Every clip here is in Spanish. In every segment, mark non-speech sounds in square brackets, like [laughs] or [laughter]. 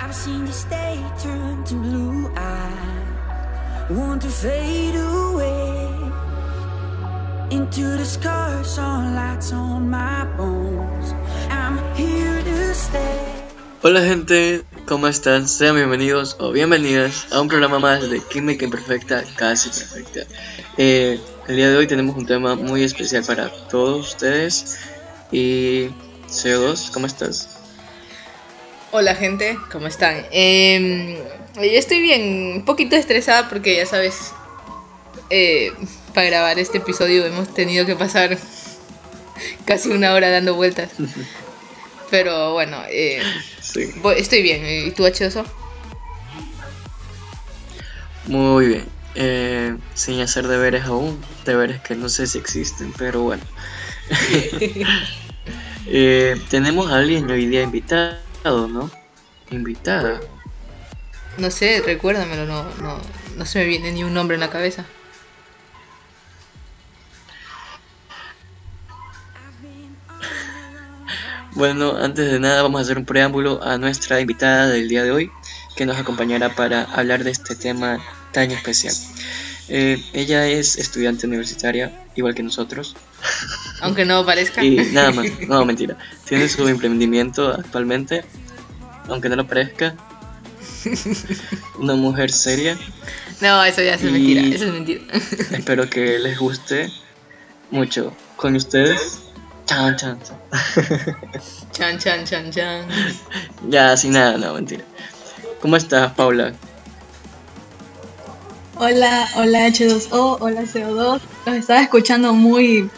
I've seen this day turn to blue eyes, want to fade away into the scars on on my bones. I'm here to stay. Hola gente, ¿cómo están? Sean bienvenidos o bienvenidas a un programa más de Química Imperfecta, casi perfecta. Eh, el día de hoy tenemos un tema muy especial para todos ustedes. Y CO2, ¿cómo estás? Hola gente, ¿cómo están? Eh, yo estoy bien, un poquito estresada porque ya sabes, eh, para grabar este episodio hemos tenido que pasar [laughs] casi una hora dando vueltas. [laughs] Pero bueno, eh, Sí. estoy bien. ¿Y tú, H2O? Muy bien. Eh, sin hacer deberes aún, deberes que no sé si existen, pero bueno. [laughs] Eh, tenemos a alguien hoy día invitado, ¿no? Invitada. No sé, recuérdamelo, no, no, no se me viene ni un nombre en la cabeza. Bueno, antes de nada vamos a hacer un preámbulo a nuestra invitada del día de hoy, que nos acompañará para hablar de este tema tan especial. Eh, ella es estudiante universitaria, igual que nosotros, Aunque no parezca. y nada más, no, mentira. Tiene su emprendimiento actualmente, aunque no lo parezca. Una mujer seria. No, eso ya es Y- mentira, eso es mentira. Espero que les guste mucho. Con ustedes, chan, chan, chan. Chan, chan, chan, chan. Ya, sin nada, no, mentira. ¿Cómo estás, Paula? Hola, hola H2O, hola CO2. Los estaba escuchando muy,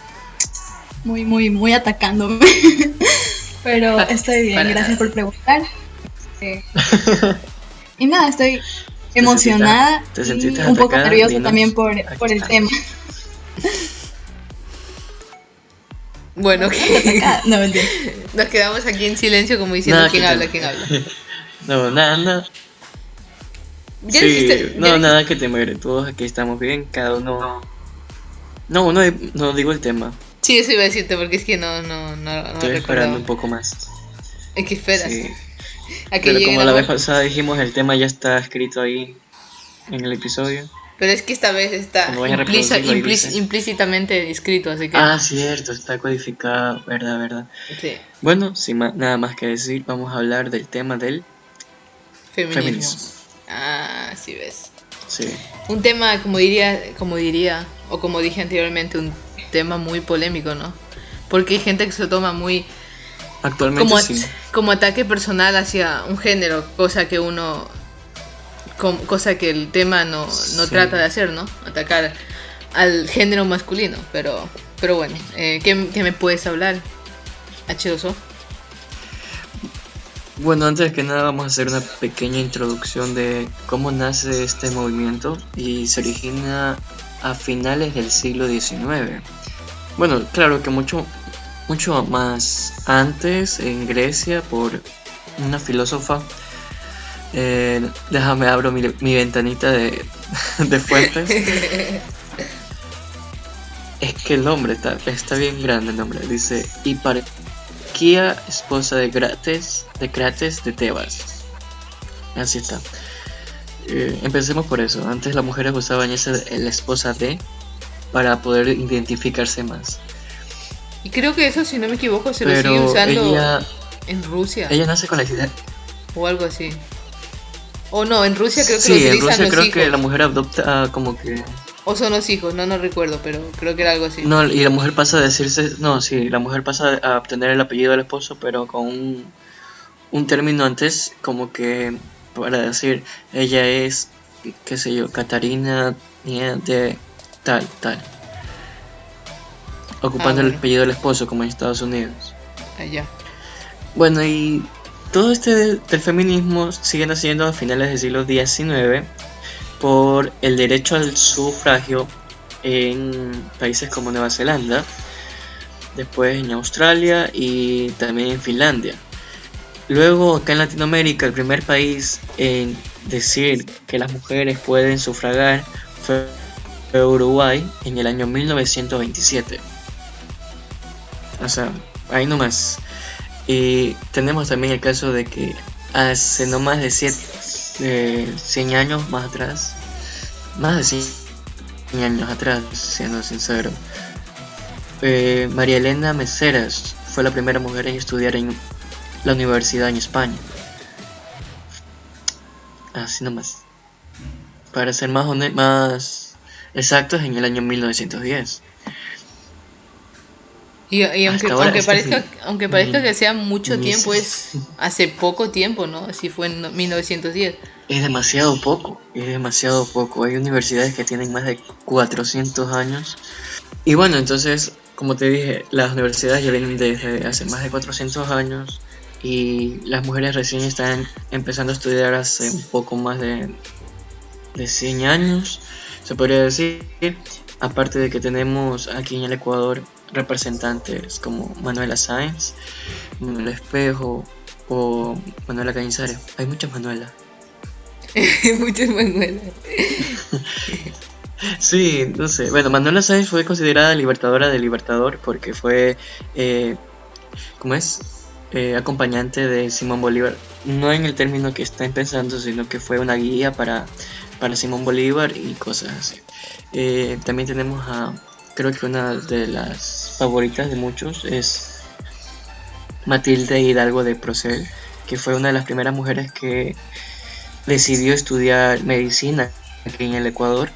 muy, muy, muy atacándome. [laughs] Pero estoy bien, Para gracias nada. por preguntar. [laughs] Eh, y nada, estoy emocionada te sentiste un poco nerviosa Dinos. también por, por el está. tema. [laughs] Bueno, Atacada, No, mentira. nos quedamos aquí en silencio como diciendo Nada quién habla, te- quién habla. No, nada, nada. Ya Sí, dijiste, no, ya nada que temer. Todos aquí estamos bien, cada uno. No, no, no digo el tema. Sí, eso iba a decirte porque es que no, no, no, no Estoy esperando un poco más. Es que esperas. Sí. [laughs] A que Pero como la vez pasada dijimos, el tema ya está escrito ahí en el episodio. Pero es que esta vez está a implí- implícitamente escrito, así que Ah, cierto, está codificado, verdad, verdad. sí, Bueno, sin ma- nada más que decir, vamos a hablar del tema del feminismo. feminismo. Ah, sí ves. Sí, Un tema, como diría, como diría, o como dije anteriormente, un tema muy polémico, ¿no? Porque hay gente que se lo toma muy actualmente como, sí. como ataque personal hacia un género, cosa que uno, cosa que el tema no, no Sí. trata de hacer, ¿no? Atacar al género masculino, pero, pero bueno, eh, ¿qué, qué me puedes hablar, H2O? Bueno, antes que nada vamos a hacer una pequeña introducción de cómo nace este movimiento y se origina a finales del siglo XIX. Bueno, claro que mucho, mucho más antes en Grecia por una filósofa. Eh, déjame abro mi, mi ventanita de, [laughs] de fuentes. [laughs] Es que el nombre está, está bien grande el nombre. Dice Hiparquía, esposa de Crates, de Crates de Tebas. Así está. Eh, empecemos por eso. Antes las mujeres usaban esa la esposa de para poder identificarse más. Y creo que eso, si no me equivoco, se lo sigue usando ella, en Rusia ella nace con la idea. o algo así. O no, en Rusia creo que Sí, lo en utilizan Rusia los creo hijos. que la mujer adopta ah, como que O son los hijos, no, no recuerdo, pero creo que era algo así. No, y la mujer pasa a decirse, no, sí, la mujer pasa a obtener el apellido del esposo, pero con un, un término antes, como que para decir, ella es, qué sé yo, Catarina de tal, tal. Ocupando Ah, el apellido del esposo, como en Estados Unidos. Allá. Bueno, y todo este del feminismo sigue naciendo a finales del siglo XIX por el derecho al sufragio en países como Nueva Zelanda, después en Australia y también en Finlandia. Luego acá en Latinoamérica el primer país en decir que las mujeres pueden sufragar fue Uruguay en el año 1927. O sea, ahí nomás. Y tenemos también el caso de que hace no más de 100 años más atrás, más de 100 años atrás, siendo sincero, eh, María Elena Meseras fue la primera mujer en estudiar en la universidad en España. Así nomás. Para ser más, más exactos, en el año 1910. Y, aunque, aunque, parezca, aunque parezca que sea mucho tiempo, es hace poco tiempo, ¿no? Así fue en 1910. Es demasiado poco, es demasiado poco. Hay universidades que tienen más de 400 años. Y bueno, entonces, como te dije, las universidades ya vienen desde hace más de 400 años y las mujeres recién están empezando a estudiar hace un poco más de, de 100 años, se podría decir. Aparte de que tenemos aquí en el Ecuador representantes como Manuela Sáenz, Manuela Espejo o Manuela Cañizares. Hay muchas Manuelas. [laughs] muchas Manuelas. [laughs] sí, no sé. Bueno, Manuela Sáenz fue considerada libertadora del Libertador porque fue, eh, ¿cómo es? Eh, acompañante de Simón Bolívar. No en el término que está pensando, sino que fue una guía para, para Simón Bolívar y cosas así. Eh, también tenemos a creo que una de las favoritas de muchos es Matilde Hidalgo de Procel, que fue una de las primeras mujeres que decidió estudiar medicina aquí en el Ecuador.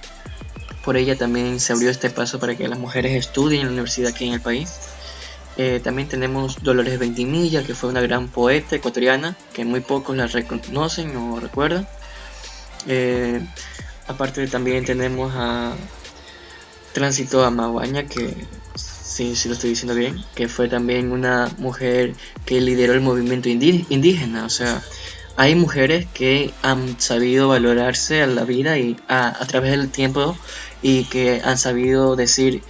Por ella también se abrió este paso para que las mujeres estudien en la universidad aquí en el país. Eh, también tenemos Dolores Ventimilla, que fue una gran poeta ecuatoriana, que muy pocos la reconocen o recuerdan. Eh, aparte también tenemos a Tránsito a Maguaña, que sí, sí lo estoy diciendo bien, que fue también una mujer que lideró el movimiento indígena. O sea, hay mujeres que han sabido valorarse a la vida y a, través del tiempo y que han sabido decir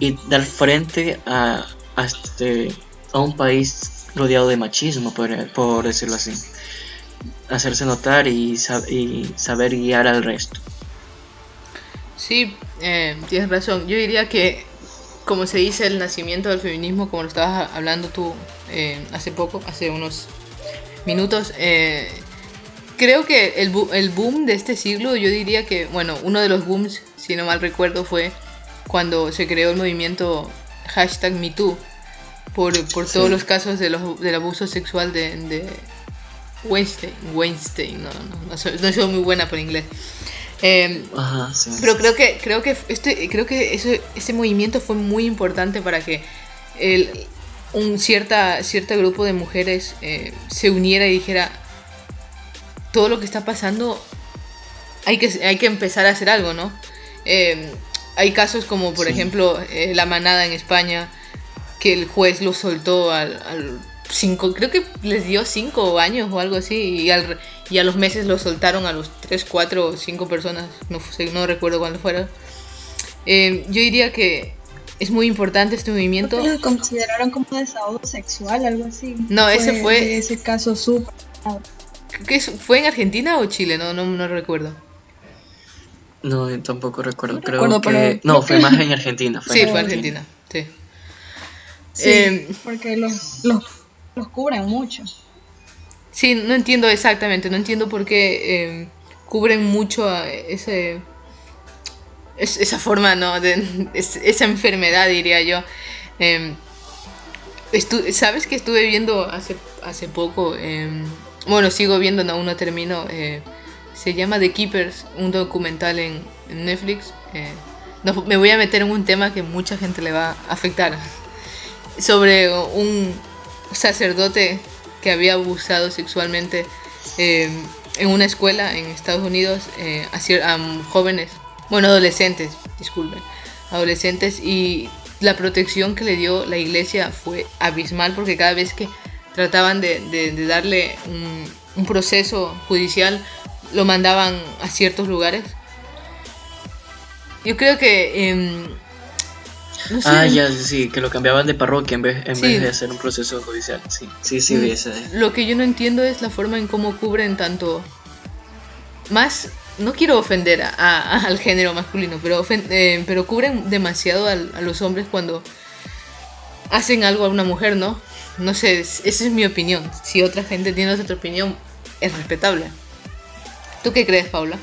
y dar frente a, a, este, a un país rodeado de machismo, por, decirlo así. Hacerse notar y, y saber guiar al resto. Sí, eh, tienes razón. Yo diría que, como se dice, el nacimiento del feminismo, como lo estabas hablando tú eh, hace poco, hace unos minutos, eh, creo que el, el, boom de este siglo, yo diría que, bueno, uno de los booms, si no mal recuerdo, fue cuando se creó el movimiento hashtag MeToo por, por todos los casos de los, del abuso sexual de, de Weinstein. Weinstein, no, no, no, soy, no soy muy buena por inglés. Em, pero creo que creo que este, creo que eso, ese movimiento fue muy importante para que el, un cierta cierto grupo de mujeres eh, se uniera y dijera todo lo que está pasando hay que hay que empezar a hacer algo, ¿no? Em, hay casos como por ejemplo eh, la manada en España que el juez lo soltó al, al cinco, creo que les dio cinco años o algo así y al, y a los meses lo soltaron a los 3, 4 o 5 personas, no, no recuerdo cuándo fuera. Eh, yo diría que es muy importante este movimiento. Lo consideraron como desahogo sexual, algo así. No, ese fue... Ese caso súper... ¿Qué ¿Fue en Argentina o Chile? No, no, no recuerdo. No, tampoco recuerdo. Creo que... No, fue más en Argentina. sí, fue en Argentina. Sí. Eh, porque los, los, los cubren mucho. Sí, no entiendo exactamente, no entiendo por qué em, cubren mucho a ese, esa forma, ¿no? De, esa enfermedad, diría yo. Em, ¿Sabes que estuve viendo hace, hace poco? Em, bueno, sigo viendo, aún no termino. Eh, se llama The Keepers, un documental en, Netflix. Eh, no, me voy a meter en un tema que mucha gente le va a afectar. Sobre un sacerdote que había abusado sexualmente eh, en una escuela en Estados Unidos eh, a, jóvenes, bueno, adolescentes, disculpen, adolescentes y la protección que le dio la iglesia fue abismal porque cada vez que trataban de, darle un, proceso judicial lo mandaban a ciertos lugares. Yo creo que em, ah, ya, sí, que lo cambiaban de parroquia en vez, en vez de hacer un proceso judicial. Sí, sí, sí, mm, Lo que yo no entiendo es la forma en cómo cubren tanto. Más. No quiero ofender a, [laughs] al género masculino, pero, eh, pero cubren demasiado a, los hombres cuando hacen algo a una mujer, ¿no? No sé, esa es mi opinión. Si otra gente tiene otra opinión, es respetable. ¿Tú qué crees, Paula?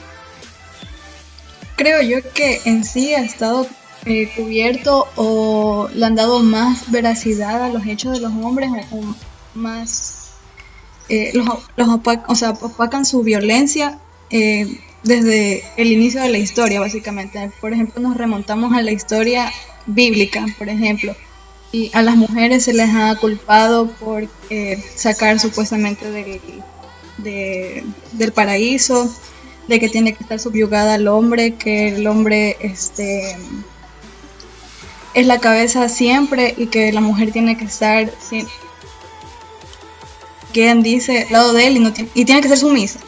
Creo yo que en sí ha estado eh, cubierto o le han dado más veracidad a los hechos de los hombres o, más eh, los, los o sea, opacan su violencia eh, desde el inicio de la historia básicamente por ejemplo nos remontamos a la historia bíblica por ejemplo y a las mujeres se les ha culpado por sacar supuestamente del, del paraíso de que tiene que estar subyugada al hombre que el hombre este es la cabeza siempre y que la mujer tiene que estar quien dice al lado de él y, no y tiene que ser sumisa.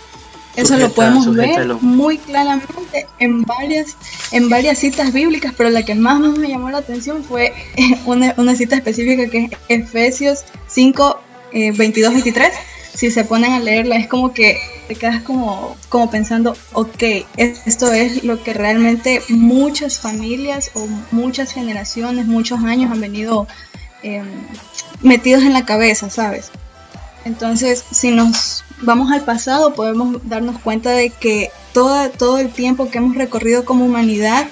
Eso lo podemos ver muy claramente en varias, en varias citas bíblicas, pero la que más, me llamó la atención fue una, una cita específica que es Efesios 5, 22, 23 si se ponen a leerla, es como que te quedas como, como pensando, ok, esto es lo que realmente muchas familias o muchas generaciones, muchos años han venido em, metidos en la cabeza, ¿sabes? Entonces, si nos vamos al pasado, podemos darnos cuenta de que todo, todo el tiempo que hemos recorrido como humanidad,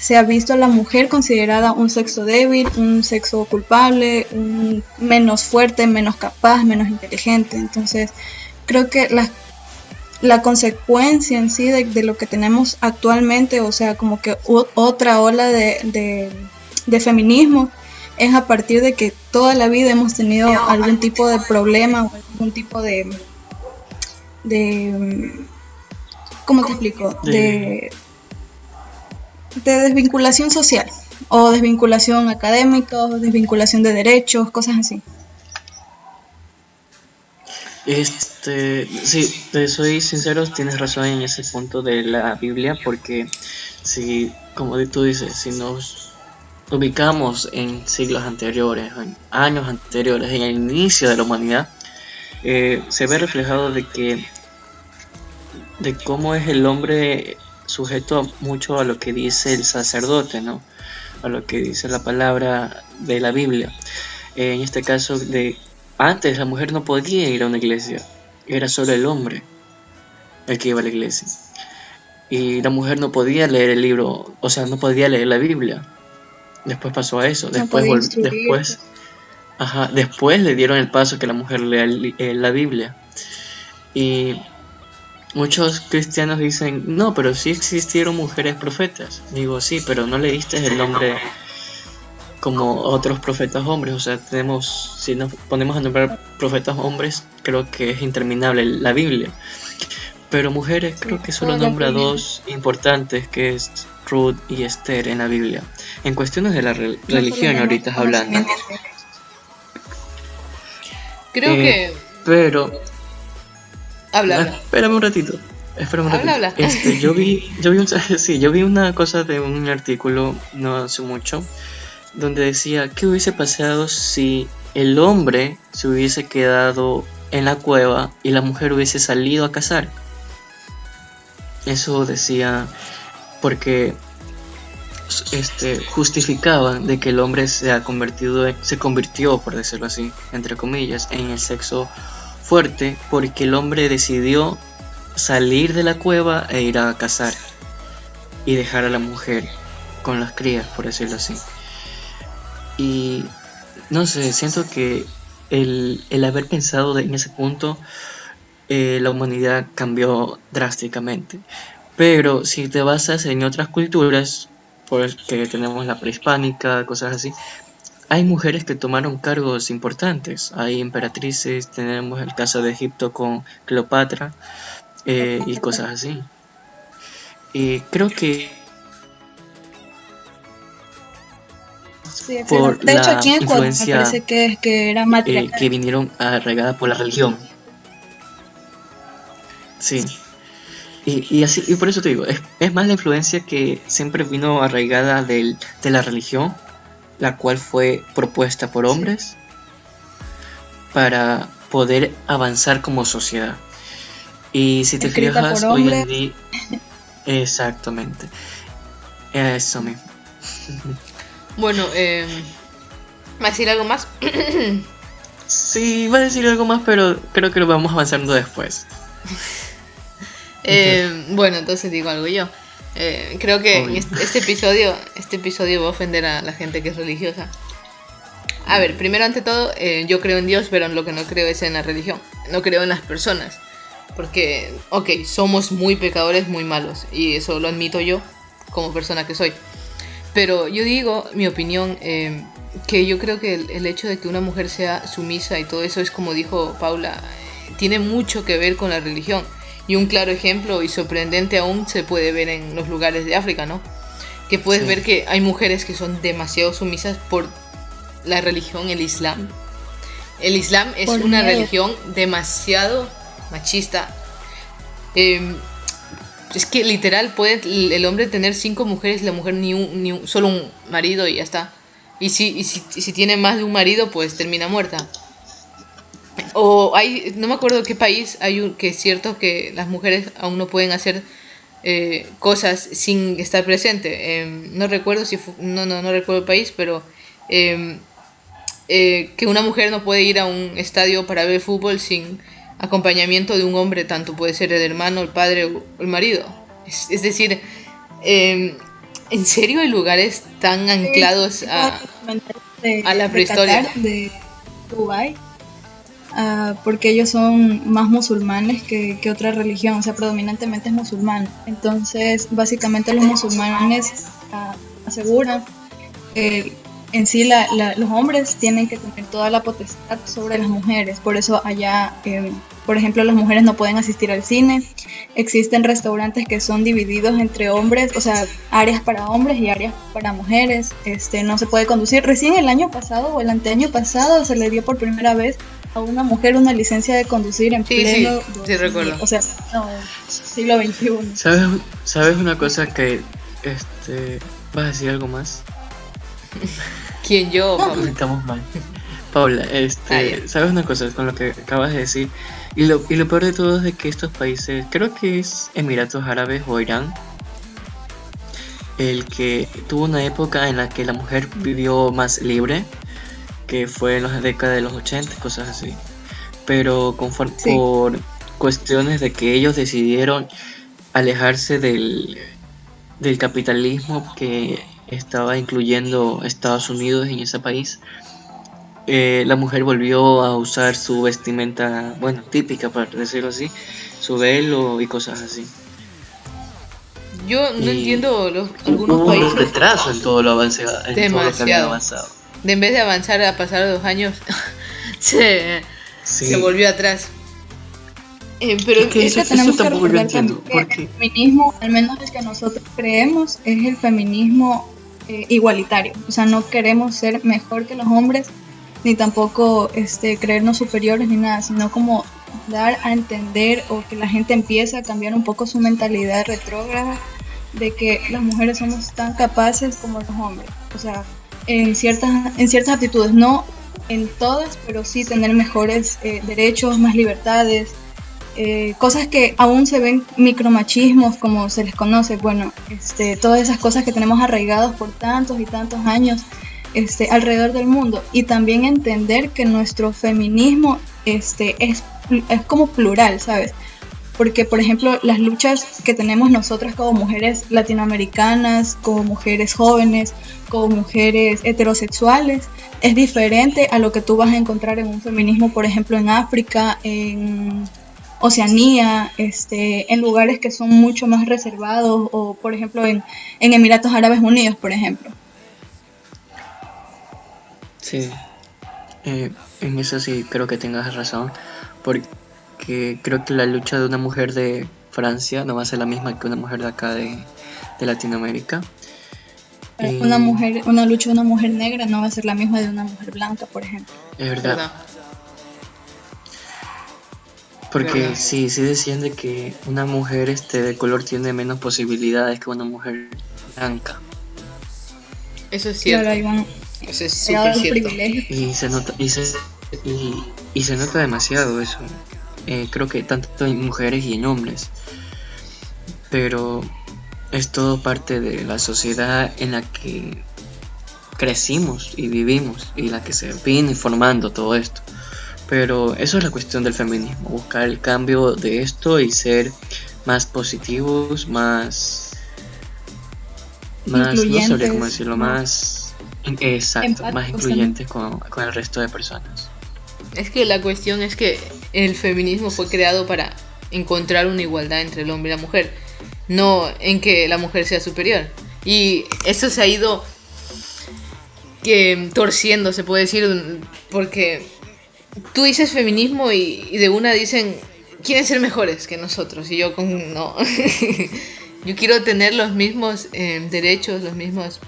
se ha visto a la mujer considerada un sexo débil, un sexo culpable, un menos fuerte, menos capaz, menos inteligente. Entonces, creo que la, la consecuencia en sí de, lo que tenemos actualmente, o sea, como que otra ola de, de, feminismo, es a partir de que toda la vida hemos tenido algún tipo de problema o algún tipo de... de ¿Cómo te explico? De de desvinculación social o desvinculación académica o desvinculación de derechos, cosas así. Este, sí, te soy sincero, tienes razón en ese punto de la Biblia, porque si, como tú dices, si nos ubicamos en siglos anteriores, en años anteriores, en el inicio de la humanidad, eh, se ve reflejado de que de cómo es el hombre sujeto mucho a lo que dice el sacerdote, ¿no? A lo que dice la palabra de la Biblia. Eh, en este caso, de antes la mujer no podía ir a una iglesia, era solo el hombre el que iba a la iglesia. Y la mujer no podía leer el libro, o sea, no podía leer la Biblia. Después pasó a eso, después, después, ajá, después le dieron el paso que la mujer lea eh, la Biblia. Y Muchos cristianos dicen, no, pero sí existieron mujeres profetas. Digo, sí, pero no leíste el nombre como otros profetas hombres. O sea, tenemos, si nos ponemos a nombrar profetas hombres, creo que es interminable la Biblia. Pero mujeres, creo que solo nombra dos importantes, que es Ruth y Esther en la Biblia. En cuestiones de la religión ahorita hablando. Creo eh, que... Pero Habla, Espérame un ratito. Espérame un ratito. Este, yo vi, [laughs] yo vi, un, sí, yo vi una cosa de un artículo no hace mucho donde decía qué hubiese pasado si el hombre se hubiese quedado en la cueva y la mujer hubiese salido a cazar. Eso decía porque este, justificaban de que el hombre se ha convertido, se convirtió, por decirlo así, entre comillas, en el sexo fuerte porque el hombre decidió salir de la cueva e ir a cazar y dejar a la mujer con las crías, por decirlo así. Y no sé, siento que el, haber pensado en ese punto, eh, la humanidad cambió drásticamente. Pero si te basas en otras culturas, porque tenemos la prehispánica, cosas así, hay mujeres que tomaron cargos importantes. Hay emperatrices, tenemos el caso de Egipto con Cleopatra eh, y cosas así. Y creo que por de hecho, aquí en influencia parece que, que era eh, que vinieron arraigadas por la religión. Sí. Y, y, así, y por eso te digo, es, es, más la influencia que siempre vino arraigada del, de la religión la cual fue propuesta por hombres para poder avanzar como sociedad. Y si te fijas, hoy en día... Exactamente. Eso mismo. [laughs] Bueno, eh, ¿va a decir algo más? [clears throat] sí, va a decir algo más, pero creo que lo vamos avanzando después. [laughs] Eh, [laughs] bueno, entonces digo algo yo. Eh, creo que este, este, episodio, este episodio va a ofender a la gente que es religiosa. A ver, primero ante todo, eh, yo creo en Dios, pero en lo que no creo es en la religión. No creo en las personas. Porque, ok, somos muy pecadores, muy malos. Y eso lo admito yo como persona que soy. Pero yo digo, mi opinión, que yo creo que el, hecho de que una mujer sea sumisa y todo eso es como dijo Paula, tiene mucho que ver con la religión. Y un claro ejemplo y sorprendente aún se puede ver en los lugares de África, ¿no? Que puedes ver que hay mujeres que son demasiado sumisas por la religión, el Islam. El Islam es una religión demasiado machista. Em, es que literal puede el hombre tener cinco mujeres y la mujer ni un, ni solo un marido y ya está. Y si, si, tiene más de un marido, pues termina muerta. O hay, no me acuerdo qué país hay un, que es cierto que las mujeres aún no pueden hacer eh, cosas sin estar presente. Em, no recuerdo si no, no, no recuerdo el país, pero em, eh, que una mujer no puede ir a un estadio para ver fútbol sin acompañamiento de un hombre, tanto puede ser el hermano, el padre o el marido. Es, es decir, eh, ¿En serio hay lugares tan anclados a, a la prehistoria? De, ah, porque ellos son más musulmanes que, que, otra religión, o sea, predominantemente es musulmán. Entonces, básicamente los musulmanes uh, aseguran que en sí la, los hombres tienen que tener toda la potestad sobre las mujeres, por eso allá... Eh, por ejemplo, las mujeres no pueden asistir al cine. Existen restaurantes que son divididos entre hombres, o sea, áreas para hombres y áreas para mujeres. Este, no se puede conducir. Recién el año pasado o el anteaño pasado se le dio por primera vez a una mujer una licencia de conducir en sí, pleno. Sí, sí, recuerdo. O sea, no, siglo XXI. ¿Sabes, ¿Sabes una cosa que. Este. ¿Vas a decir algo más? [laughs] ¿Quién yo? Estamos mal. [laughs] Paula, este, ¿sabes una cosa con lo que acabas de decir? Y lo, y lo peor de todo es de que estos países, creo que es Emiratos Árabes o Irán, el que tuvo una época en la que la mujer vivió más libre, que fue en la década de los 80, cosas así. Pero conforme, por cuestiones de que ellos decidieron alejarse del, del capitalismo que estaba incluyendo Estados Unidos en ese país, eh, la mujer volvió a usar su vestimenta, bueno, típica, para decirlo así, su velo y cosas así. Yo no entiendo los, algunos países. un retraso en todo lo, avance, en Demasiado. Todo lo que avanzado. De en vez de avanzar a pasar dos años, [laughs] se, se volvió atrás. Eh, pero que, eso, tenemos que recordar también que el feminismo, al menos el que nosotros creemos, es el feminismo eh, igualitario. O sea, no queremos ser mejor que los hombres, ni tampoco este, creernos superiores ni nada, sino como dar a entender o que la gente empiece a cambiar un poco su mentalidad retrógrada de que las mujeres somos tan capaces como los hombres. O sea, en ciertas, en ciertas actitudes, no en todas, pero sí tener mejores eh, derechos, más libertades, eh, cosas que aún se ven micromachismos, como se les conoce, bueno, este, todas esas cosas que tenemos arraigados por tantos y tantos años este, alrededor del mundo y también entender que nuestro feminismo este, es, es como plural, ¿sabes? Porque, por ejemplo, las luchas que tenemos nosotras como mujeres latinoamericanas, como mujeres jóvenes, como mujeres heterosexuales, es diferente a lo que tú vas a encontrar en un feminismo, por ejemplo, en África, en Oceanía, este, en lugares que son mucho más reservados, o por ejemplo en, Emiratos Árabes Unidos, por ejemplo. Sí, eh, en eso sí creo que tengas razón, porque creo que la lucha de una mujer de Francia no va a ser la misma que una mujer de acá de, Latinoamérica. Una mujer, una lucha de una mujer negra no va a ser la misma de una mujer blanca, por ejemplo. Es verdad. Porque sí, sí decían de que una mujer este de color tiene menos posibilidades que una mujer blanca. Eso es cierto. Eso es súper cierto. Y se nota, y se, y, se nota demasiado eso. Eh, creo que tanto en mujeres y en hombres. Pero es todo parte de la sociedad en la que crecimos y vivimos y la que se viene formando todo esto. Pero eso es la cuestión del feminismo, buscar el cambio de esto y ser más positivos, más... Más, no sabría cómo decirlo, más... Exacto, más incluyentes con, con el resto de personas. Es que la cuestión es que el feminismo fue creado para encontrar una igualdad entre el hombre y la mujer, no en que la mujer sea superior. Y eso se ha ido que, torciendo, se puede decir, porque tú dices feminismo y, de una dicen, quieren ser mejores que nosotros. Y yo con, no, [laughs] yo quiero tener los mismos eh, derechos, los mismos,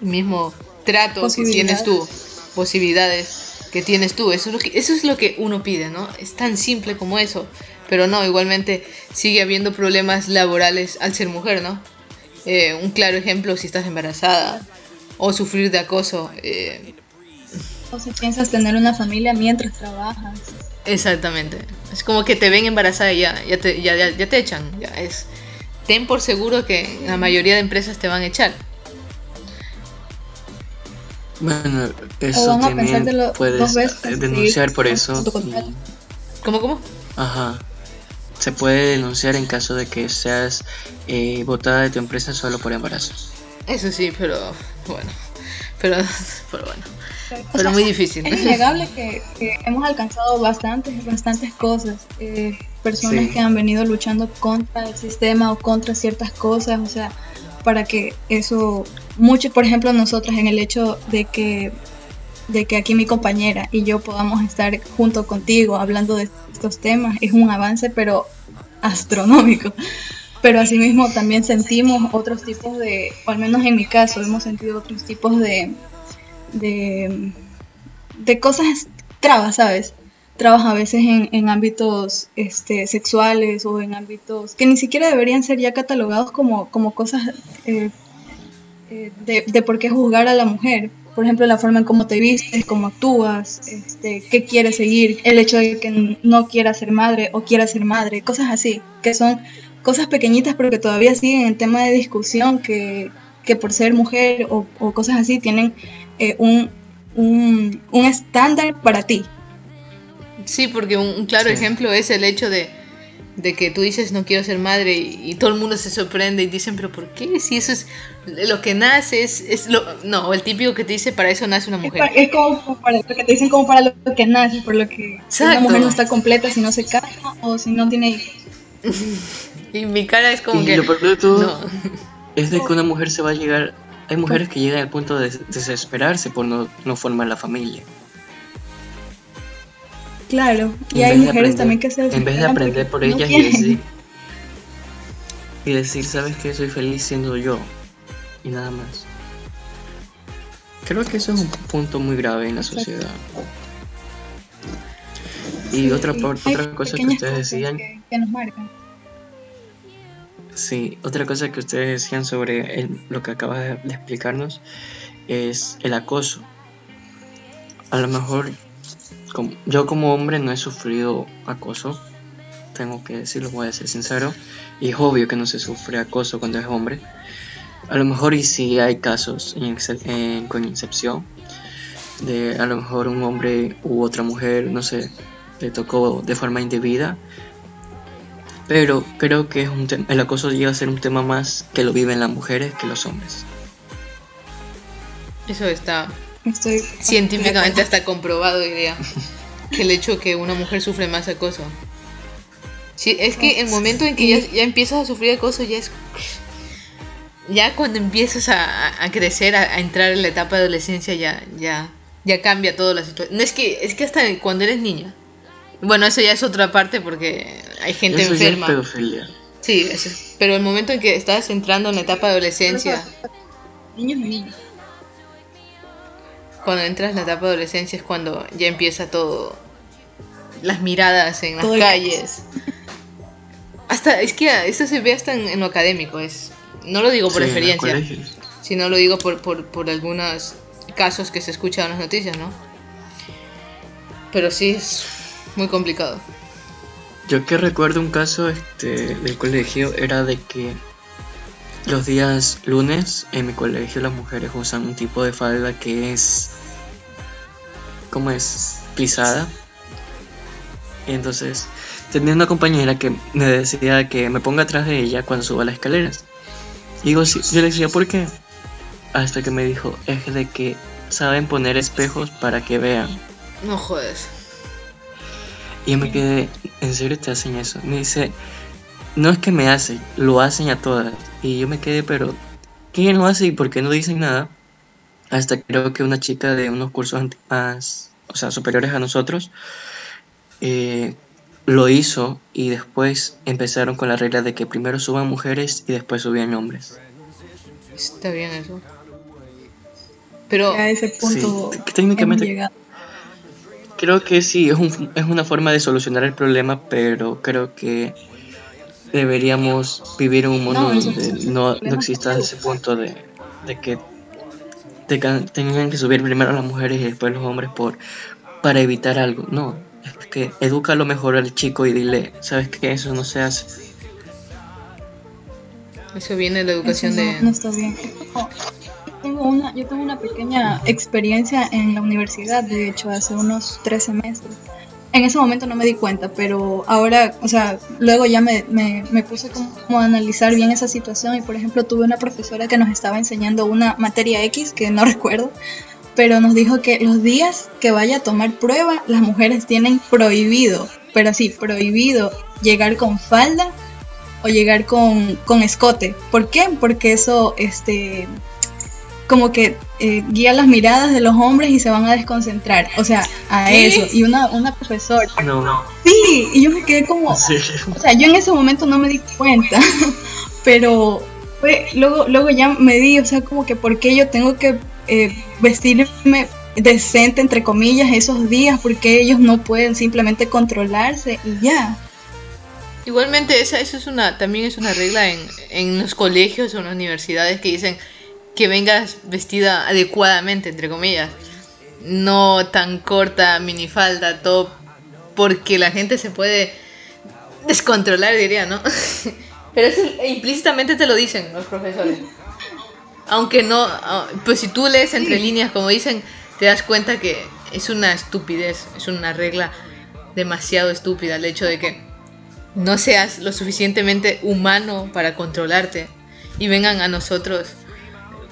mismo trato que tienes tú, posibilidades que tienes tú. Eso es, lo que, eso es lo que uno pide, ¿no? Es tan simple como eso. Pero no, igualmente sigue habiendo problemas laborales al ser mujer, ¿no? Eh, un claro ejemplo si estás embarazada o sufrir de acoso. Eh. O si piensas tener una familia mientras trabajas. Exactamente. Es como que te ven embarazada y ya, ya, te, ya, ya, te echan. Ya es. Ten por seguro que la mayoría de empresas te van a echar. Bueno, eso también puedes denunciar por eso. ¿Cómo, cómo? Ajá. Se puede denunciar en caso de que seas eh, votada de tu empresa solo por embarazo. Eso sí, pero bueno. Pero, pero bueno. Pero, muy difícil. Es innegable que, hemos alcanzado bastantes, bastantes cosas. Eh, personas que han venido luchando contra el sistema o contra ciertas cosas. O sea, para que eso, mucho, por ejemplo, nosotros en el hecho de que, de que aquí mi compañera y yo podamos estar junto contigo hablando de estos temas, es un avance, pero astronómico. Pero asimismo también sentimos otros tipos de, o al menos en mi caso, hemos sentido otros tipos de, de, de cosas trabas, ¿sabes? Trabaja a veces en, ámbitos este, sexuales o en ámbitos que ni siquiera deberían ser ya catalogados como, como cosas eh, eh, de, por qué juzgar a la mujer. Por ejemplo, la forma en cómo te vistes, cómo actúas, este, qué quieres seguir, el hecho de que no quieras ser madre o quieras ser madre, cosas así, que son cosas pequeñitas pero que todavía siguen en tema de discusión, que, por ser mujer o, cosas así tienen eh, un, un, un estándar para ti, Sí, porque un, claro ejemplo es el hecho de, que tú dices no quiero ser madre y, todo el mundo se sorprende y dicen, pero ¿por qué? Si eso es lo que nace, es, lo... No, el típico que te dice para eso nace una mujer. Es, como para lo que te dicen como para lo que nace, por lo que una mujer no está completa si no se casa o si no tiene hijos. [laughs] y mi cara es como que... Lo peor de todo [laughs] es de que una mujer se va a llegar... Hay mujeres que llegan al punto de desesperarse por no, no formar la familia. Claro, y hay mujeres también que se En vez de aprender por ellas y decir, [laughs] y decir, ¿sabes que Soy feliz siendo yo. Y nada más. Creo que eso es un punto muy grave en la sociedad. Y otra, otra cosa que ustedes decían... Que, nos marcan. Sí, otra cosa que ustedes decían sobre lo que acabas de explicarnos es el acoso. A lo mejor yo como hombre no he sufrido acoso, tengo que decirlo, voy a ser sincero, y es obvio que no se sufre acoso cuando es hombre. A lo mejor y si hay casos con incepción, de a lo mejor un hombre u otra mujer, no sé, le tocó de forma indebida, pero creo que es un el acoso llega a ser un tema más que lo viven las mujeres que los hombres. Eso está Científicamente está comprobado, diría, que el hecho que una mujer sufre más acoso. Sí, es que el momento en que ya, empiezas a sufrir acoso ya es... Ya cuando empiezas a, crecer, a, entrar en la etapa de adolescencia, ya, ya, ya cambia toda la situación. No es que, es que hasta cuando eres niña. Bueno, eso ya es otra parte porque hay gente enferma. Sí, pero el momento en que estás entrando en la etapa de adolescencia. Niños y niños cuando entras en la etapa de adolescencia es cuando ya empieza todo. Las miradas en las calles. Hasta, es que eso se ve hasta en, lo académico. Es, no lo digo por experiencia, sino lo digo por, por, por algunos casos que se escuchan en las noticias, ¿no? Pero sí es muy complicado. Yo que recuerdo un caso este, del colegio era de que los días lunes en mi colegio las mujeres usan un tipo de falda que es... ¿Cómo es? Pisada. Y entonces tenía una compañera que me decía que me ponga atrás de ella cuando suba las escaleras. Y digo, sí, yo le decía, ¿por qué? Hasta que me dijo, es de que saben poner espejos para que vean. No jodes. Y yo me quedé, ¿en serio te hacen eso? Me dice, no es que me hacen, lo hacen a todas. Y yo me quedé, pero ¿quién lo hace y por qué no dicen nada? Hasta creo que una chica de unos cursos más, o sea, superiores a nosotros, eh, lo hizo y después empezaron con la regla de que primero suban mujeres y después subían hombres. Está bien eso. Pero a ese punto técnicamente creo que sí, es, un, es una forma de solucionar el problema, pero creo que deberíamos vivir en un mundo donde no, no exista ese punto de, de que tengan que subir primero las mujeres y después los hombres por para evitar algo. No, es que educa lo mejor al chico y dile, sabes que eso no se hace. Eso viene de la educación de... No está bien. Tengo una, yo tengo una pequeña experiencia en la universidad, de hecho, hace unos 13 meses en ese momento no me di cuenta, pero ahora, o sea, luego ya me, me, me, puse como a analizar bien esa situación y por ejemplo tuve una profesora que nos estaba enseñando una materia X que no [laughs] recuerdo, pero nos dijo que los días que vaya a tomar prueba las mujeres tienen prohibido, pero sí, prohibido llegar con falda o llegar con, con escote. ¿Por qué? Porque eso, este, como que eh, guía las miradas de los hombres y se van a desconcentrar. O sea, a eso. Y una, una profesora. No, no. Sí, y yo me quedé como. O sea, yo en ese momento no me di cuenta. [laughs] pero fue, luego, luego ya me di, o sea, como que por qué yo tengo que eh, vestirme decente, entre comillas, esos días, porque ellos no pueden simplemente controlarse y ya. Igualmente, esa, eso es una, también es una regla en, en los colegios o en las universidades que dicen que vengas vestida adecuadamente, entre comillas. No tan corta, minifalda, top, porque la gente se puede descontrolar, diría, ¿no? [laughs] Pero eso implícitamente te lo dicen los profesores. Aunque no, ah, pues si tú lees entre líneas, como dicen, te das cuenta que es una estupidez, es una regla demasiado estúpida el hecho de que no seas lo suficientemente humano para controlarte y vengan a nosotros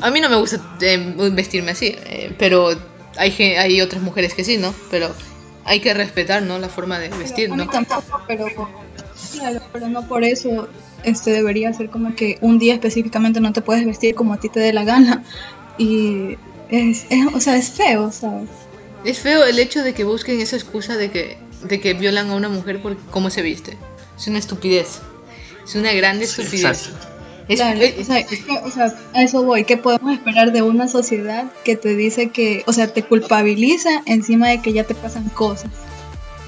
a mí no me gusta eh, vestirme así, eh, pero hay, hay otras mujeres que sí, ¿no? Pero hay que respetar, ¿no? La forma de vestir, ¿no? A mí tampoco, pero, pero no por eso este debería ser como que un día específicamente no te puedes vestir como a ti te dé la gana. Y es, o sea, es feo, ¿sabes? Es feo el hecho de que busquen esa excusa de que, de que violan a una mujer por cómo se viste. Es una estupidez. Es una grande estupidez. Es, o, sea, a eso voy. ¿Qué podemos esperar de una sociedad que te dice que, o sea, te culpabiliza encima de que ya te pasan cosas?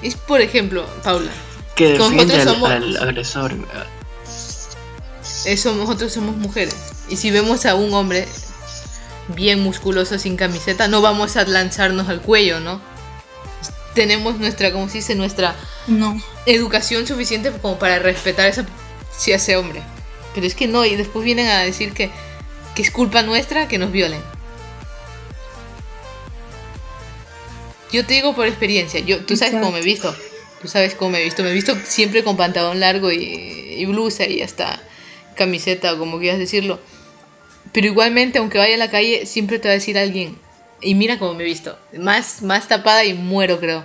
Es, por ejemplo, Paula. Que defiende al, agresor. Eso, nosotros somos mujeres. Y si vemos a un hombre bien musculoso sin camiseta, no vamos a lanzarnos al cuello, ¿no? Tenemos nuestra, ¿cómo se dice? Nuestra no. educación suficiente como para respetar esa, si ese hombre. Pero es que no, y después vienen a decir que, es culpa nuestra que nos violen. Yo te digo por experiencia, yo, tú sabes cómo me he visto, tú sabes cómo me he visto, me he visto siempre con pantalón largo y, blusa y hasta camiseta o como quieras decirlo. Pero igualmente, aunque vaya a la calle, siempre te va a decir alguien, y mira cómo me he visto, más, más tapada y muero creo.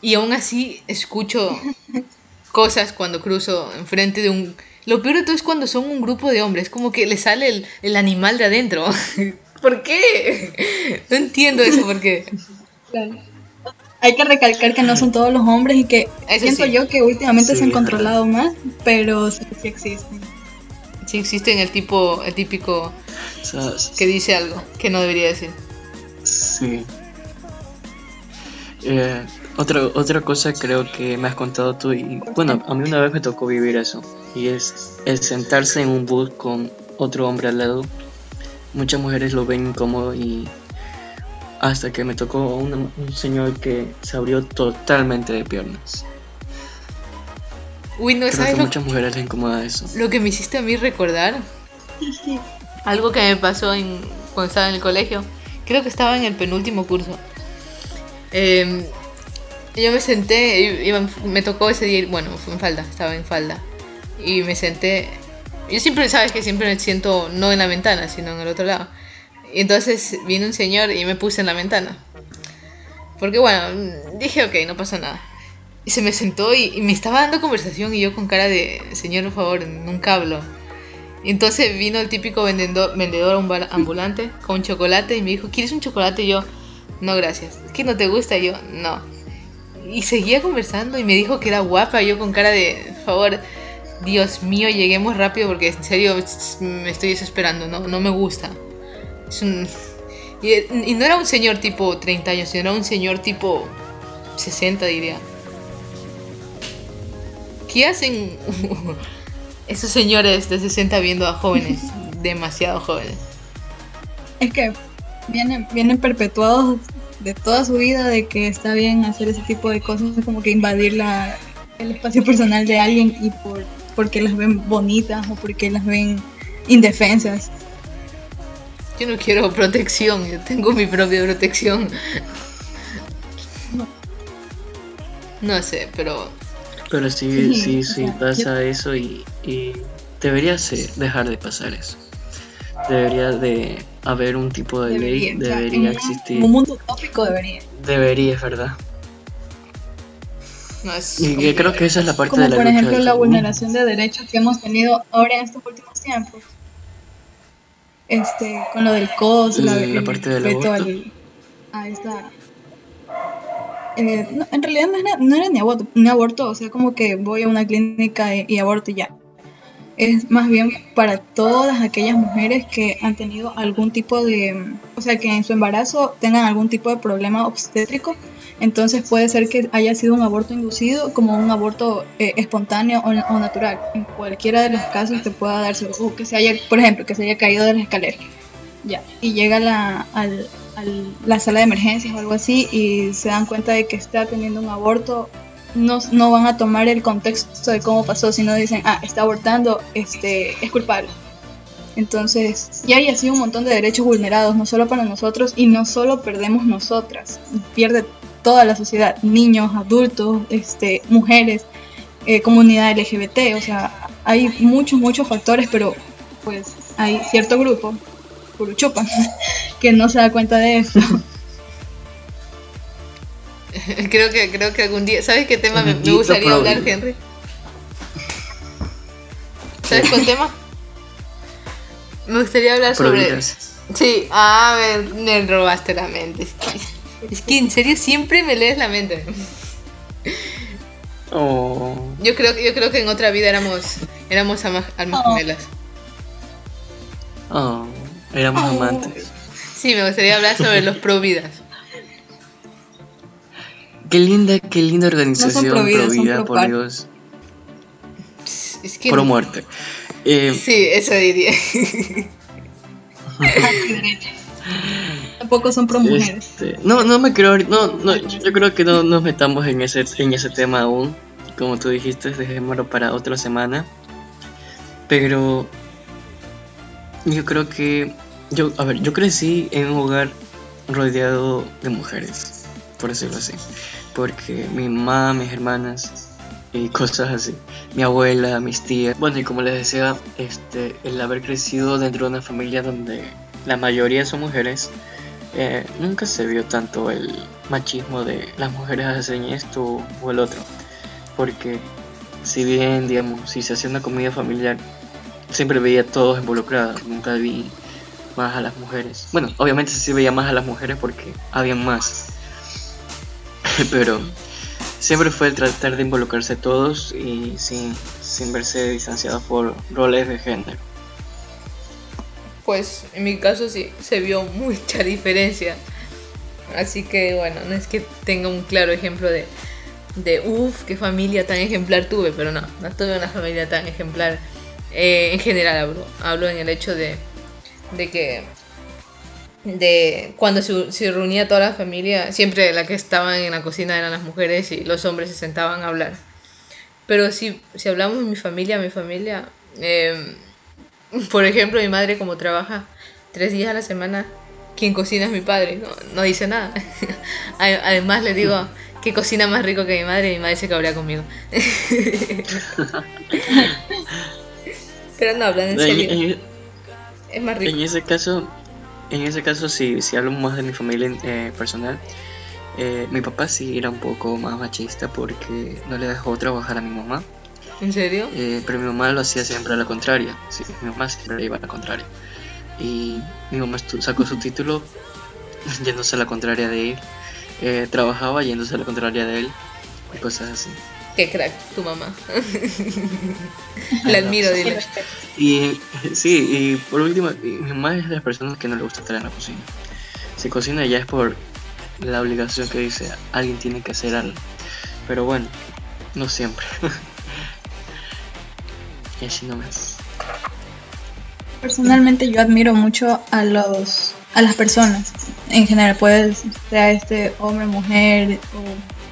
Y aún así escucho [laughs] cosas cuando cruzo enfrente de un lo peor de todo es cuando son un grupo de hombres, como que le sale el, animal de adentro. [laughs] ¿Por qué? [laughs] No entiendo eso, ¿por qué? Hay que recalcar que no son todos los hombres y que siento yo que últimamente se han controlado más, pero sí, existen. Sí existen el tipo, el típico que dice algo que no debería decir. Sí. Eh, otra, otra cosa creo que me has contado tú y bueno, a mí una vez me tocó vivir eso y es el sentarse en un bus con otro hombre al lado. Muchas mujeres lo ven incómodo y hasta que me tocó un señor que se abrió totalmente de piernas. Uy, no Creo que muchas mujeres les incomoda eso. Lo que me hiciste a mí recordar, algo que me pasó en, cuando estaba en el colegio, creo que estaba en el penúltimo curso. Eh, yo me senté, me tocó ese día, bueno, fue en falda, estaba en falda. Y me senté, yo siempre, sabes que siempre me siento no en la ventana, sino en el otro lado. Y entonces vino un señor y me puse en la ventana. Porque bueno, dije, ok, no pasa nada. Y se me sentó y, me estaba dando conversación y yo con cara de, señor, por favor, nunca hablo. Y entonces vino el típico vendedor, vendedor ambulante con chocolate y me dijo, ¿quieres un chocolate? Y yo, no, gracias. ¿Es que no te gusta? Y yo, no. Y seguía conversando y me dijo que era guapa. Yo con cara de, por favor, Dios mío, lleguemos rápido porque en serio me estoy desesperando. No, no me gusta. y, no era un señor tipo 30 años, sino era un señor tipo 60, diría. ¿Qué hacen [laughs] esos señores de 60 viendo a jóvenes? [laughs] demasiado jóvenes. Es que vienen, vienen perpetuados de toda su vida de que está bien hacer ese tipo de cosas, como que invadir la, el espacio personal de alguien y por porque las ven bonitas o porque las ven indefensas. Yo no quiero protección, yo tengo mi propia protección. No, sé, pero... Pero sí, sí, sí, pasa eso y, y debería ser, dejar de pasar eso. Debería de haber un tipo de ley, debería existir. Un mundo utópico debería. Debería, es verdad. y creo que esa es la parte de la por ejemplo la vulneración de derechos que hemos tenido ahora en estos últimos tiempos. Este, con lo del COS, la, la parte del aborto. a esta eh, en realidad no era, no era ni, aborto, ni aborto, o sea, como que voy a una clínica y, y aborto y ya es más bien para todas aquellas mujeres que han tenido algún tipo de, o sea, que en su embarazo tengan algún tipo de problema obstétrico. Entonces puede ser que haya sido un aborto inducido como un aborto eh, espontáneo o, natural. En cualquiera de los casos te pueda darse, o que se haya, por ejemplo, que se haya caído de la escalera. Ya, y llega a la, al, la sala de emergencias o algo así y se dan cuenta de que está teniendo un aborto no, no, van a tomar el contexto de cómo pasó, sino dicen, ah, está abortando, este, es culpable. Entonces, ya hay así un montón de derechos vulnerados, no solo para nosotros y no solo perdemos nosotras, pierde toda la sociedad, niños, adultos, este, mujeres, eh, comunidad LGBT, o sea, hay muchos, muchos factores, pero pues hay cierto grupo, Puruchupa, [laughs] que no se da cuenta de eso. [laughs] creo que creo que algún día. ¿Sabes qué tema me, gustaría hablar, Henry? ¿Sabes cuál tema? Me gustaría hablar sobre. Sí, a ver, me robaste la mente. Es que, en serio siempre me lees la mente. Oh. Yo creo yo creo que en otra vida éramos éramos almas, almas oh. gemelas. Oh, éramos oh. amantes. Sí, me gustaría hablar sobre los pro vidas. Qué linda, qué linda organización pro vida, por Dios. Es que pro muerte. Eh, sí, eso diría. [laughs] Tampoco son pro mujeres. Este, no, no me creo, no, no, yo creo que no nos metamos en ese, en ese tema aún. Como tú dijiste, dejémoslo para otra semana. Pero yo creo que yo, a ver, yo crecí en un hogar rodeado de mujeres, por decirlo así porque mi mamá, mis hermanas y [laughs] cosas así, mi abuela, mis tías. Bueno, y como les decía, este, el haber crecido dentro de una familia donde la mayoría son mujeres, eh, nunca se vio tanto el machismo de las mujeres hacen esto o el otro. Porque si bien, digamos, si se hacía una comida familiar, siempre veía a todos involucrados, nunca vi más a las mujeres. Bueno, obviamente sí veía más a las mujeres porque habían más. [laughs] pero siempre fue el tratar de involucrarse todos y sin, sin verse distanciados por roles de género. Pues en mi caso sí se vio mucha [laughs] diferencia. Así que bueno, no es que tenga un claro ejemplo de, de uff, qué familia tan ejemplar tuve, pero no, no tuve una familia tan ejemplar. Eh, en general hablo, hablo en el hecho de, de que de cuando se, reunía toda la familia, siempre la que estaban en la cocina eran las mujeres y los hombres se sentaban a hablar. Pero si, si hablamos de mi familia, mi familia, em, [laughs] por ejemplo, mi madre como trabaja tres días a la semana, quien cocina es mi padre, no, no dice nada. [laughs] Además le digo, que cocina más rico que mi madre, mi madre se cabrea conmigo. [laughs] Pero no, hablan en serio. es más rico. En ese caso, en ese caso si, si hablo más de mi familia eh, personal, eh, mi papá sí era un poco más machista porque no le dejó trabajar a mi mamá. ¿En serio? Eh, pero mi mamá lo hacía siempre a la contraria. Sí, mi mamá siempre iba a la contraria. Y mi mamá sacó su título [laughs] yéndose a la contraria de él. Eh, trabajaba yéndose a la contraria de él. Y cosas así. Qué crack, tu mamá. [laughs] la admiro, dile. Y sí, y por último, mi mamá es de las personas que no le gusta estar en la cocina. Si cocina ya es por la obligación que dice alguien tiene que hacer algo. Pero bueno, no siempre. [laughs] y así nomás. Personalmente yo admiro mucho a los a las personas en general, puede sea este hombre, mujer o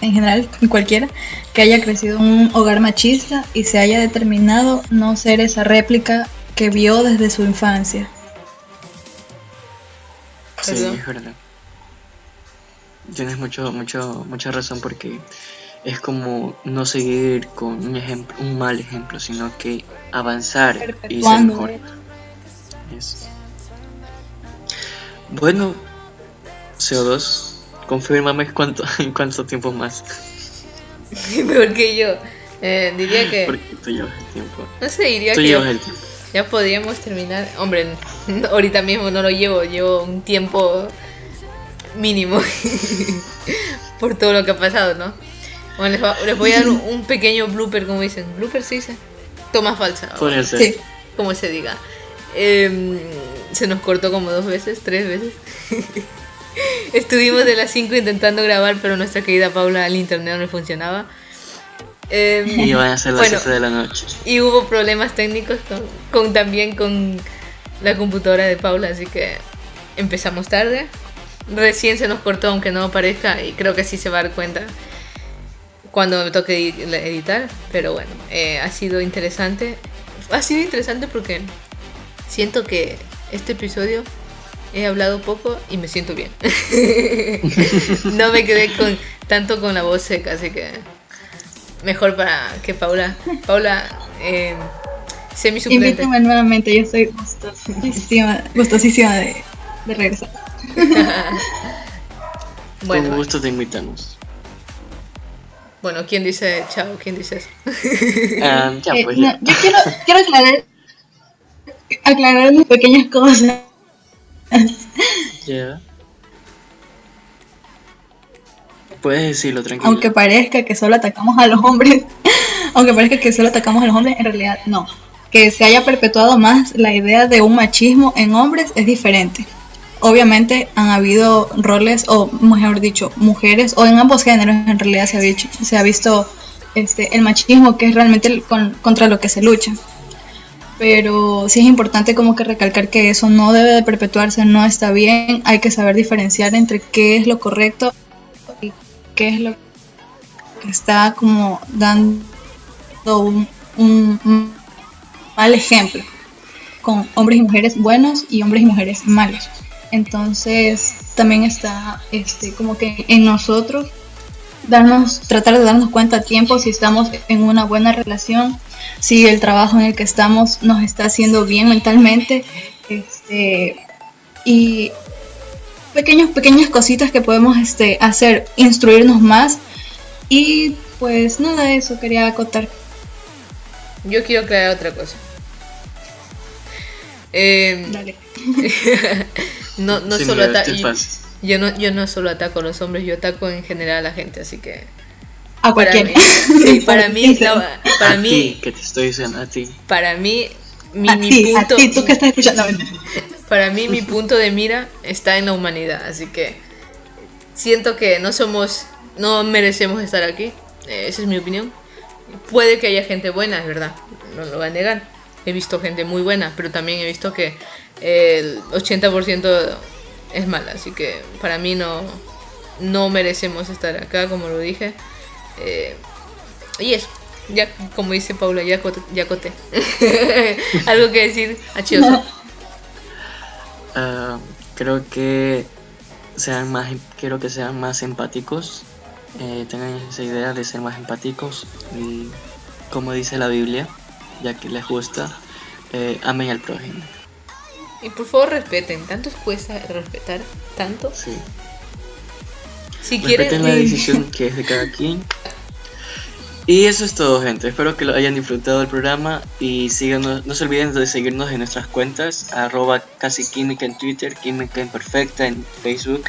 en general cualquiera que haya crecido en un hogar machista y se haya determinado no ser esa réplica que vio desde su infancia. Sí, es verdad. Tienes mucho, mucho, mucha razón porque es como no seguir con un ejemplo, un mal ejemplo, sino que avanzar y ser mejor. Bueno, CO2, confírmame cuánto, en cuánto [laughs] tiempo más. [laughs] Mejor que yo. Eh, diría que. Porque tú llevas el tiempo. No sé, diría tú que. Llevas el tiempo. Ya podríamos terminar. Hombre, [laughs] ahorita mismo no lo llevo, llevo un tiempo mínimo por todo lo que ha pasado, ¿no? Bueno, les, voy a dar un, pequeño blooper, como dicen. ¿Blooper se dice? Toma falsa. Sí. Como se diga. Eh, se nos cortó como dos veces, tres veces. Estuvimos de las 5 intentando grabar, pero nuestra querida Paula el internet no funcionaba. Eh, y van a ser las bueno, de la noche. Y hubo problemas técnicos con, también con la computadora de Paula, así que empezamos tarde. Recién se nos cortó, aunque no parezca, y creo que sí se va a dar cuenta cuando me toque editar. Pero bueno, eh, ha sido interesante. Ha sido interesante porque siento que este episodio he hablado poco y me siento bien. [laughs] no me quedé con tanto con la voz seca, así que mejor para que Paula. Paula, eh, semi suplente. Invítame nuevamente, yo estoy gustosísima, gustosísima de, de regresar. [laughs] bueno, con gusto te invitamos. Bueno, ¿quién dice chao? ¿Quién dice eso? [laughs] Ah, ya, eh, pues, yo quiero, quiero aclarar aclarar unas pequeñas cosas. Puedes decirlo tranquilo. Aunque parezca que solo atacamos a los hombres, aunque parezca que solo atacamos a los hombres, en realidad no. Que se haya perpetuado más la idea de un machismo en hombres es diferente. Obviamente han habido roles, o mejor dicho, mujeres, o en ambos géneros en realidad se ha, dicho, se ha visto este, el machismo que es realmente contra lo que se lucha pero sí es importante como que recalcar que eso no debe de perpetuarse, no está bien, hay que saber diferenciar entre qué es lo correcto y qué es lo que está como dando un, mal ejemplo con hombres y mujeres buenos y hombres y mujeres malos. Entonces también está este como que en nosotros darnos, tratar de darnos cuenta a tiempo si estamos en una buena relación si el trabajo en el que estamos nos está haciendo bien mentalmente. Este, y pequeños, pequeñas cositas que podemos este, hacer, instruirnos más. Y pues nada, eso quería acotar. Yo quiero crear otra cosa. Em, Dale. [laughs] no no solo ataco. Yo, no, yo no solo ataco a los hombres, yo ataco en general a la gente, así que [laughs] para Mí, sí, para mí, para mí, que te estoy diciendo a ti. Para mí, mi, punto, ¿tú que estás escuchando? [laughs] para mí, mi punto de mira está en la humanidad, así que siento que no somos, no merecemos estar aquí. Eh, esa es mi opinión. Puede que haya gente buena, es verdad, no lo voy a negar. He visto gente muy buena, pero también he visto que el 80% es mala, así que para mí no, no merecemos estar acá, como lo dije. Eh, y eso, ya como dice Paula, ya, ya coté. [laughs] Algo que decir, achioso. Uh, creo que sean más quiero que sean más empáticos eh, tengan esa idea de ser más empáticos y, como dice la Biblia, ya que les gusta, eh, amen al prójimo. Y por favor respeten, tanto cuesta respetar, tanto. Sí. Si Respeten la decisión que es de cada [laughs] quien. Y eso es todo, gente. Espero que lo hayan disfrutado del programa y síganos, no se olviden de seguirnos en nuestras cuentas, arroba casi química en Twitter, química imperfecta en Facebook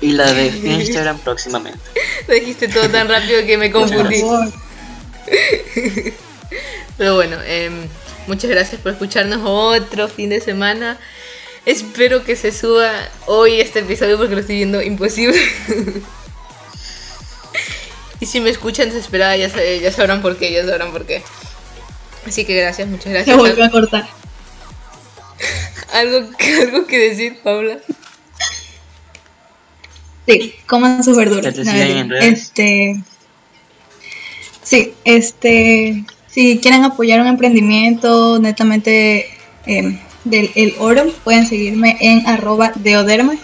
y la de [laughs] Instagram próximamente. Lo dijiste todo tan rápido que me confundí. [laughs] Pero bueno, em, muchas gracias por escucharnos otro fin de semana. Espero que se suba hoy este episodio porque lo estoy viendo imposible. y si me escuchan desesperada ya, ya sabrán por qué, ya sabrán por qué. Así que gracias, muchas gracias. Se volvió a cortar. ¿Algo, ¿Algo que decir, Paula? Sí, coman sus verduras. Este. Sí, este. Si quieren apoyar un emprendimiento netamente eh, del el oro, pueden seguirme en arroba deoderma.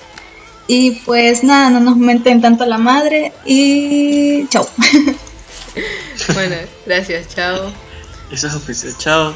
Y pues nada, no nos menten tanto a la madre y chao. [laughs] bueno, gracias, chao. Eso es oficial, chao.